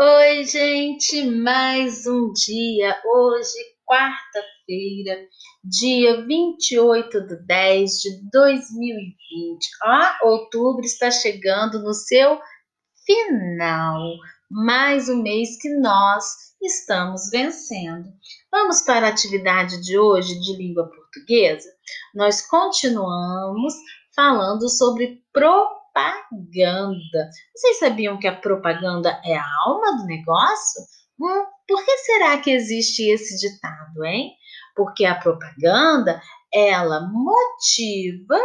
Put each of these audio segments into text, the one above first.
Oi, gente, mais um dia. Hoje, quarta-feira, dia 28 de 10 de 2020. Ó, outubro está chegando no seu final. Mais um mês que nós estamos vencendo. Vamos para a atividade de hoje de língua portuguesa? Nós continuamos falando sobre propósito propaganda. Vocês sabiam que a propaganda é a alma do negócio? Hum, por que será que existe esse ditado, hein? Porque a propaganda, ela motiva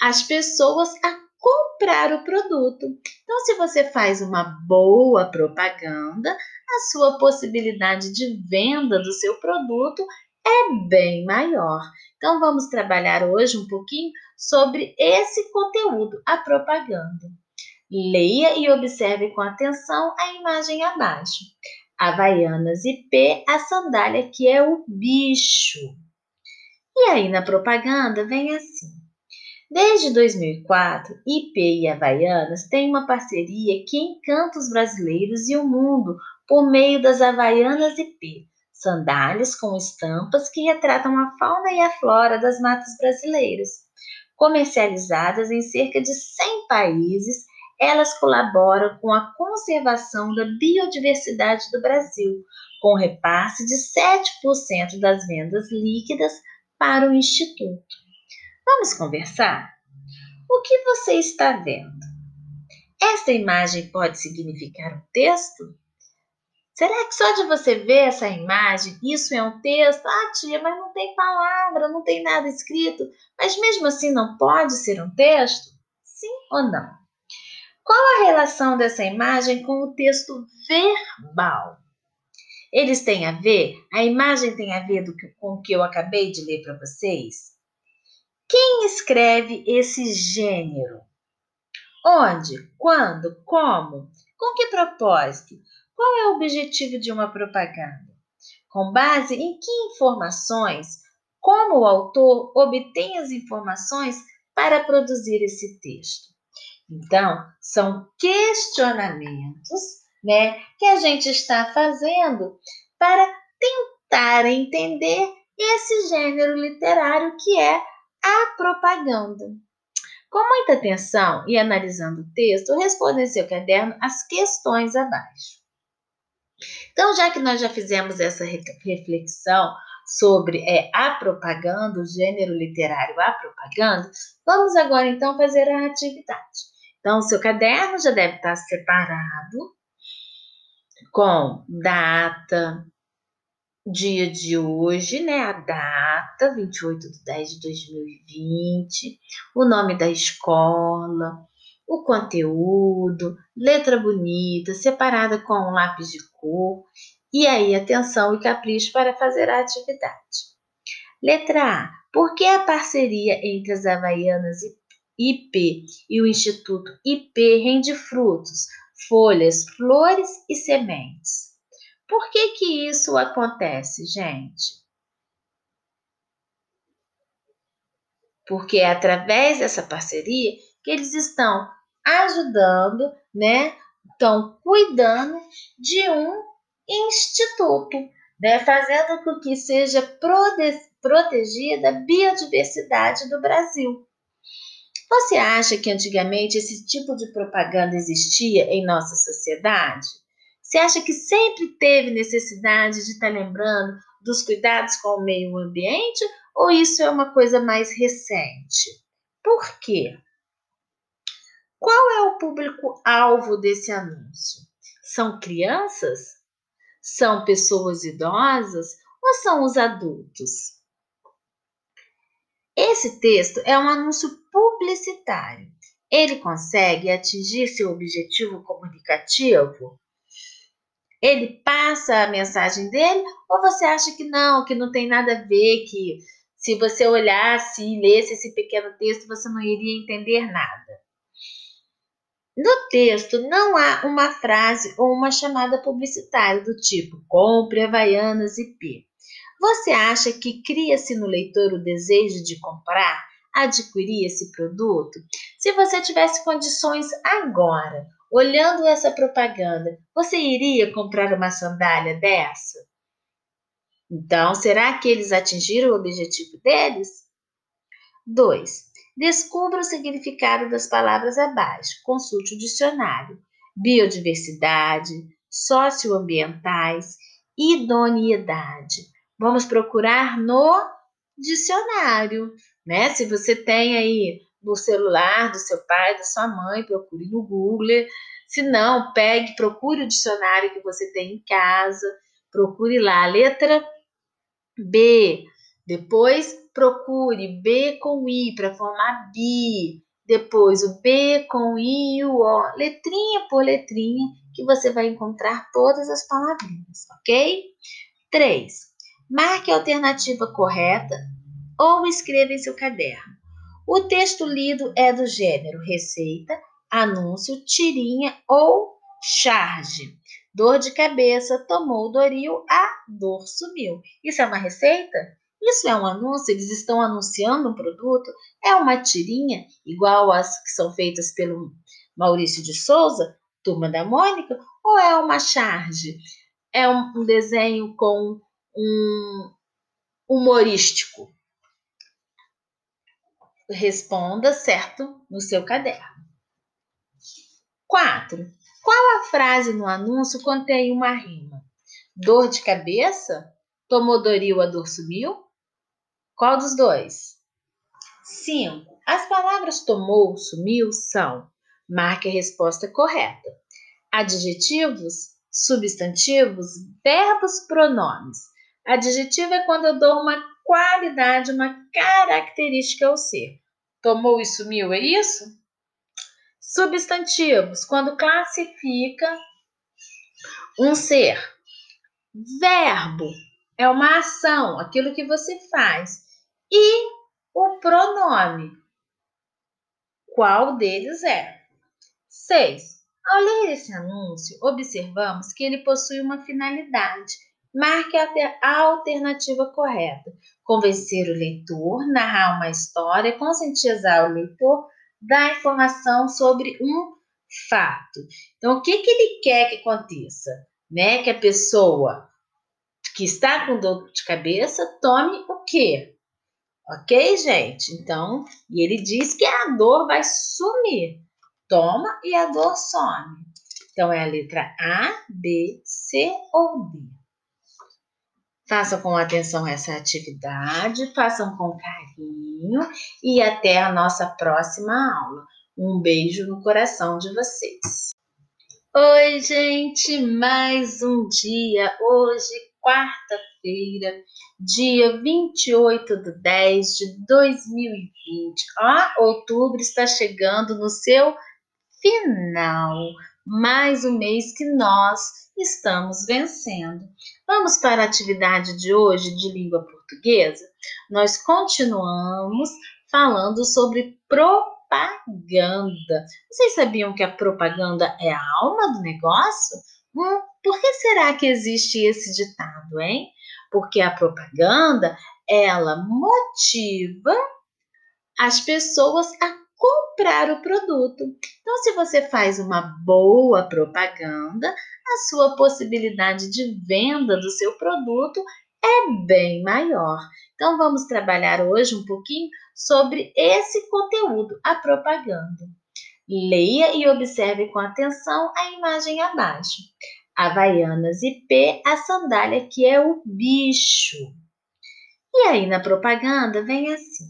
as pessoas a comprar o produto. Então, se você faz uma boa propaganda, a sua possibilidade de venda do seu produto é bem maior. Então, vamos trabalhar hoje um pouquinho sobre esse conteúdo, a propaganda. Leia e observe com atenção a imagem abaixo. Havaianas e P, a sandália que é o bicho. E aí na propaganda vem assim. Desde 2004, IP e Havaianas têm uma parceria que encanta os brasileiros e o mundo por meio das Havaianas IP, sandálias com estampas que retratam a fauna e a flora das matas brasileiras. Comercializadas em cerca de 100 países, elas colaboram com a conservação da biodiversidade do Brasil, com repasse de 7% das vendas líquidas para o Instituto. Vamos conversar? O que você está vendo? Esta imagem pode significar um texto? Será que só de você ver essa imagem, isso é um texto? Ah, tia, mas não tem palavra, não tem nada escrito. Mas mesmo assim não pode ser um texto? Sim ou não? Qual a relação dessa imagem com o texto verbal? Eles têm a ver? A imagem tem a ver que, com o que eu acabei de ler para vocês? Quem escreve esse gênero? Onde? Quando? Como? Com que propósito? Qual é o objetivo de uma propaganda? Com base em que informações? Como o autor obtém as informações para produzir esse texto? Então, são questionamentos, né, que a gente está fazendo para tentar entender esse gênero literário que é a propaganda. Com muita atenção e analisando o texto, responda em seu caderno as questões abaixo. Então, já que nós já fizemos essa reflexão sobre é, a propaganda, o gênero literário a propaganda, vamos agora então fazer a atividade. Então, o seu caderno já deve estar separado com data, dia de hoje, né? A data, 28 de 10 de 2020, o nome da escola, o conteúdo, letra bonita, separada com um lápis de cor, e aí atenção e capricho para fazer a atividade. Letra A. Por que a parceria entre as Havaianas IP e o Instituto IP rende frutos, folhas, flores e sementes? Por que que isso acontece, gente? Porque é através dessa parceria que eles estão ajudando, né? Estão cuidando de um instituto, né? Fazendo com que seja protegida a biodiversidade do Brasil. Você acha que antigamente esse tipo de propaganda existia em nossa sociedade? Você acha que sempre teve necessidade de estar lembrando dos cuidados com o meio ambiente ou isso é uma coisa mais recente? Por quê? Qual é o público-alvo desse anúncio? São crianças? São pessoas idosas ou são os adultos? Esse texto é um anúncio publicitário. Ele consegue atingir seu objetivo comunicativo? Ele passa a mensagem dele ou você acha que não, que não tem nada a ver, que se você olhasse e lesse esse pequeno texto você não iria entender nada? No texto não há uma frase ou uma chamada publicitária do tipo compre Havaianas e P. Você acha que cria-se no leitor o desejo de comprar, adquirir esse produto? Se você tivesse condições agora, olhando essa propaganda, você iria comprar uma sandália dessa? Então, será que eles atingiram o objetivo deles? 2. Descubra o significado das palavras abaixo. Consulte o dicionário. Biodiversidade, socioambientais, idoneidade. Vamos procurar no dicionário, né? Se você tem aí no celular do seu pai, da sua mãe, procure no Google. Se não, pegue, procure o dicionário que você tem em casa, procure lá a letra B. Depois procure B com I para formar bi. Depois o B com I e o O, letrinha por letrinha, que você vai encontrar todas as palavrinhas, ok? 3. Marque a alternativa correta ou escreva em seu caderno. O texto lido é do gênero receita, anúncio, tirinha ou charge. Dor de cabeça, tomou Doril, a dor sumiu. Isso é uma receita? Isso é um anúncio? Eles estão anunciando um produto? É uma tirinha, igual as que são feitas pelo Maurício de Souza, Turma da Mônica? Ou é uma charge? É um, desenho com um humorístico? Responda certo no seu caderno. 4. Qual a frase no anúncio contém uma rima? Dor de cabeça? Tomou Doril, a dor sumiu? Qual dos dois? 5. As palavras tomou, sumiu são. Marque a resposta correta. Adjetivos, substantivos, verbos, pronomes. Adjetivo é quando eu dou uma qualidade, uma característica ao ser. Tomou e sumiu, é isso? Substantivos, quando classifica um ser. Verbo é uma ação, aquilo que você faz. E o pronome, qual deles é? 6. Ao ler esse anúncio, observamos que ele possui uma finalidade. Marque a alternativa correta. Convencer o leitor, narrar uma história, conscientizar o leitor da informação sobre um fato. Então, o que, que ele quer que aconteça? Né? Que a pessoa que está com dor de cabeça tome o quê? Ok, gente? Então, e ele diz que a dor vai sumir. Toma e a dor some. Então, é a letra A, B, C ou D. Façam com atenção essa atividade, façam com carinho e até a nossa próxima aula. Um beijo no coração de vocês. Oi, gente, mais um dia. Hoje, quarta-feira, dia 28 de 10 de 2020. Ó, outubro está chegando no seu final. Mais um mês que nós estamos vencendo. Vamos para a atividade de hoje de língua portuguesa? Nós continuamos falando sobre propaganda. Vocês sabiam que a propaganda é a alma do negócio? Hum, por que será que existe esse ditado, hein? Porque a propaganda, ela motiva as pessoas a comprar o produto. Então, se você faz uma boa propaganda, a sua possibilidade de venda do seu produto é bem maior. Então, vamos trabalhar hoje um pouquinho sobre esse conteúdo, a propaganda. Leia e observe com atenção a imagem abaixo. Havaianas e P, a sandália que é o bicho. E aí na propaganda vem assim.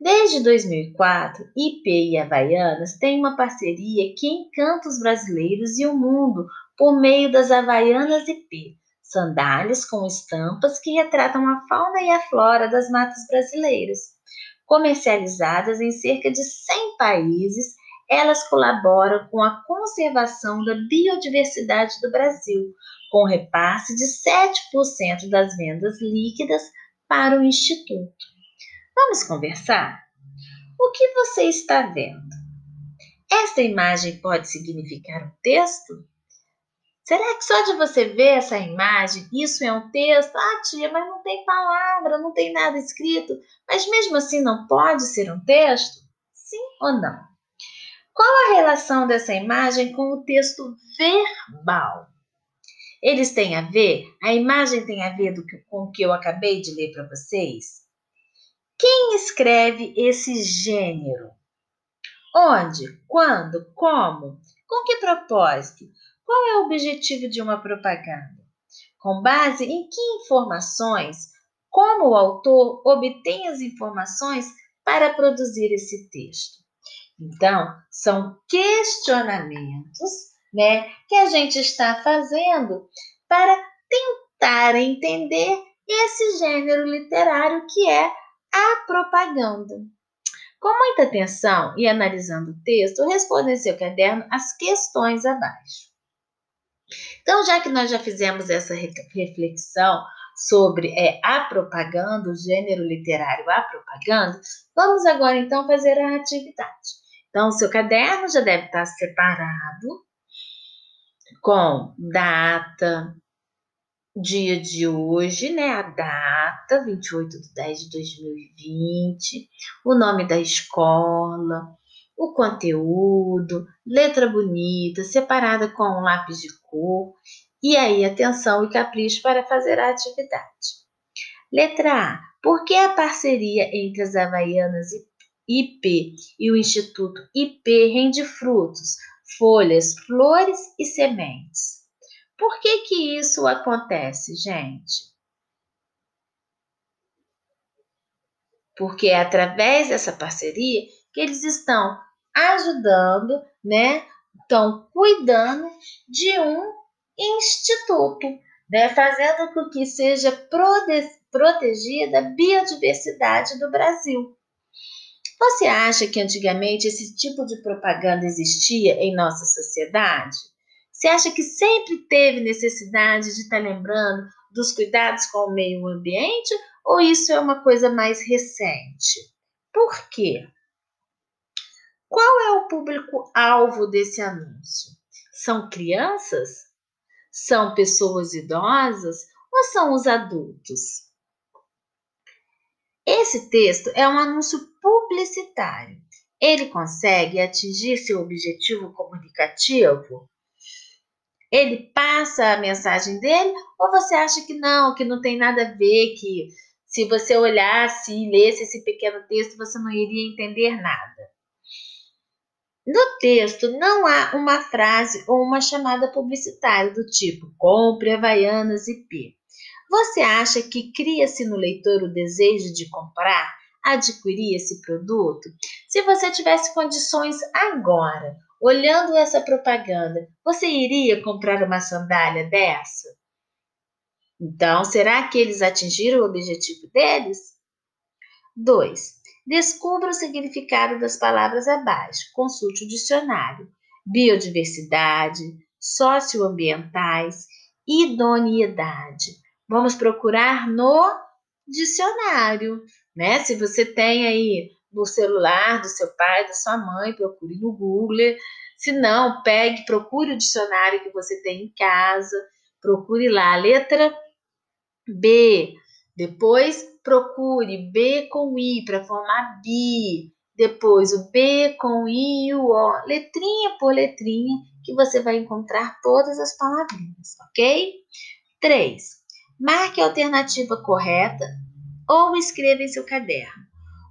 Desde 2004, IP e Havaianas têm uma parceria que encanta os brasileiros e o mundo por meio das Havaianas IP, sandálias com estampas que retratam a fauna e a flora das matas brasileiras. Comercializadas em cerca de 100 países, elas colaboram com a conservação da biodiversidade do Brasil, com repasse de 7% das vendas líquidas para o Instituto. Vamos conversar? O que você está vendo? Esta imagem pode significar um texto? Será que só de você ver essa imagem, isso é um texto? Ah, tia, mas não tem palavra, não tem nada escrito. Mas mesmo assim não pode ser um texto? Sim ou não? Qual a relação dessa imagem com o texto verbal? Eles têm a ver? A imagem tem a ver que, com o que eu acabei de ler para vocês? Quem escreve esse gênero? Onde? Quando? Como? Com que propósito? Qual é o objetivo de uma propaganda? Com base em que informações? Como o autor obtém as informações para produzir esse texto? Então, são questionamentos né, que a gente está fazendo para tentar entender esse gênero literário que é a propaganda. Com muita atenção e analisando o texto, responda em seu caderno as questões abaixo. Então, já que nós já fizemos essa reflexão sobre é, a propaganda, o gênero literário a propaganda, vamos agora então fazer a atividade. Então, o seu caderno já deve estar separado com data, dia de hoje, né? A data, 28 de 10 de 2020, o nome da escola, o conteúdo, letra bonita, separada com um lápis de cor, e aí atenção e capricho para fazer a atividade. Letra A. Por que a parceria entre as Havaianas IP e o Instituto IP rende frutos, folhas, flores e sementes? Por que que isso acontece, gente? Porque é através dessa parceria que eles estão ajudando, né? Estão cuidando de um instituto, né? Fazendo com que seja protegida a biodiversidade do Brasil. Você acha que antigamente esse tipo de propaganda existia em nossa sociedade? Você acha que sempre teve necessidade de estar lembrando dos cuidados com o meio ambiente ou isso é uma coisa mais recente? Por quê? Qual é o público-alvo desse anúncio? São crianças? São pessoas idosas ou são os adultos? Esse texto é um anúncio publicitário. Ele consegue atingir seu objetivo comunicativo? Ele passa a mensagem dele ou você acha que não, que não tem nada a ver, que se você olhasse e lesse esse pequeno texto você não iria entender nada? No texto não há uma frase ou uma chamada publicitária do tipo compre Havaianas IP. Você acha que cria-se no leitor o desejo de comprar, adquirir esse produto? Se você tivesse condições agora, olhando essa propaganda, você iria comprar uma sandália dessa? Então, será que eles atingiram o objetivo deles? 2. Descubra o significado das palavras abaixo. Consulte o dicionário. Biodiversidade, socioambientais, idoneidade. Vamos procurar no dicionário, né? Se você tem aí no celular do seu pai, da sua mãe, procure no Google. Se não, pegue, procure o dicionário que você tem em casa, procure lá a letra B. Depois procure B com I para formar bi. Depois o B com I e o O, letrinha por letrinha, que você vai encontrar todas as palavrinhas, ok? 3. Marque a alternativa correta ou escreva em seu caderno.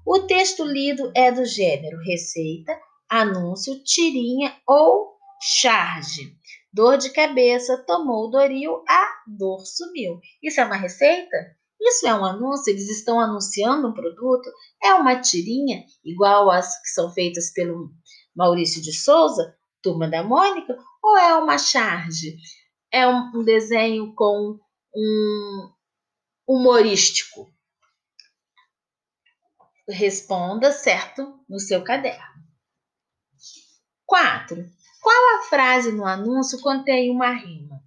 O texto lido é do gênero receita, anúncio, tirinha ou charge. Dor de cabeça, tomou Doril, a dor sumiu. Isso é uma receita? Isso é um anúncio? Eles estão anunciando um produto? É uma tirinha, igual as que são feitas pelo Maurício de Souza, Turma da Mônica? Ou é uma charge? É um desenho com um humorístico? Responda certo no seu caderno. 4. Qual a frase no anúncio contém uma rima?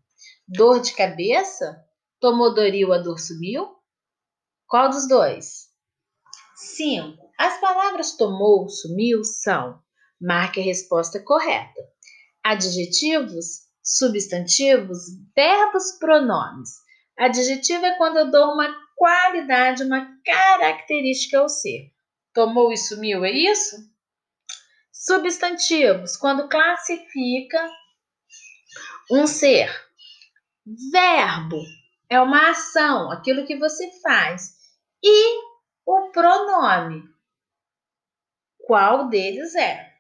Dor de cabeça? Tomou Doril, a dor sumiu? Qual dos dois? 5. As palavras tomou, sumiu são. Marque a resposta correta. Adjetivos, substantivos, verbos, pronomes. Adjetivo é quando eu dou uma qualidade, uma característica ao ser. Tomou e sumiu, é isso? Substantivos, quando classifica um ser. Verbo é uma ação, aquilo que você faz. E o pronome. Qual deles é?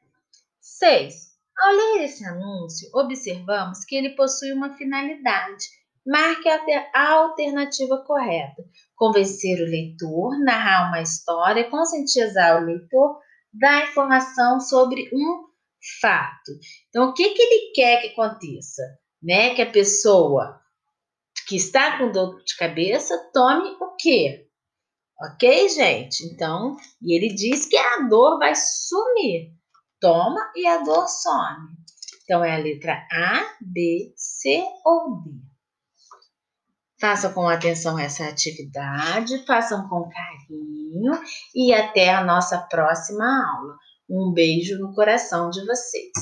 6. Ao ler esse anúncio, observamos que ele possui uma finalidade. Marque a alternativa correta. Convencer o leitor, narrar uma história, conscientizar o leitor da informação sobre um fato. Então, o que, que ele quer que aconteça? Né? Que a pessoa que está com dor de cabeça tome o quê? Ok, gente? Então, e ele diz que a dor vai sumir. Toma e a dor some. Então, é a letra A, B, C ou D. Façam com atenção essa atividade, façam com carinho e até a nossa próxima aula. Um beijo no coração de vocês.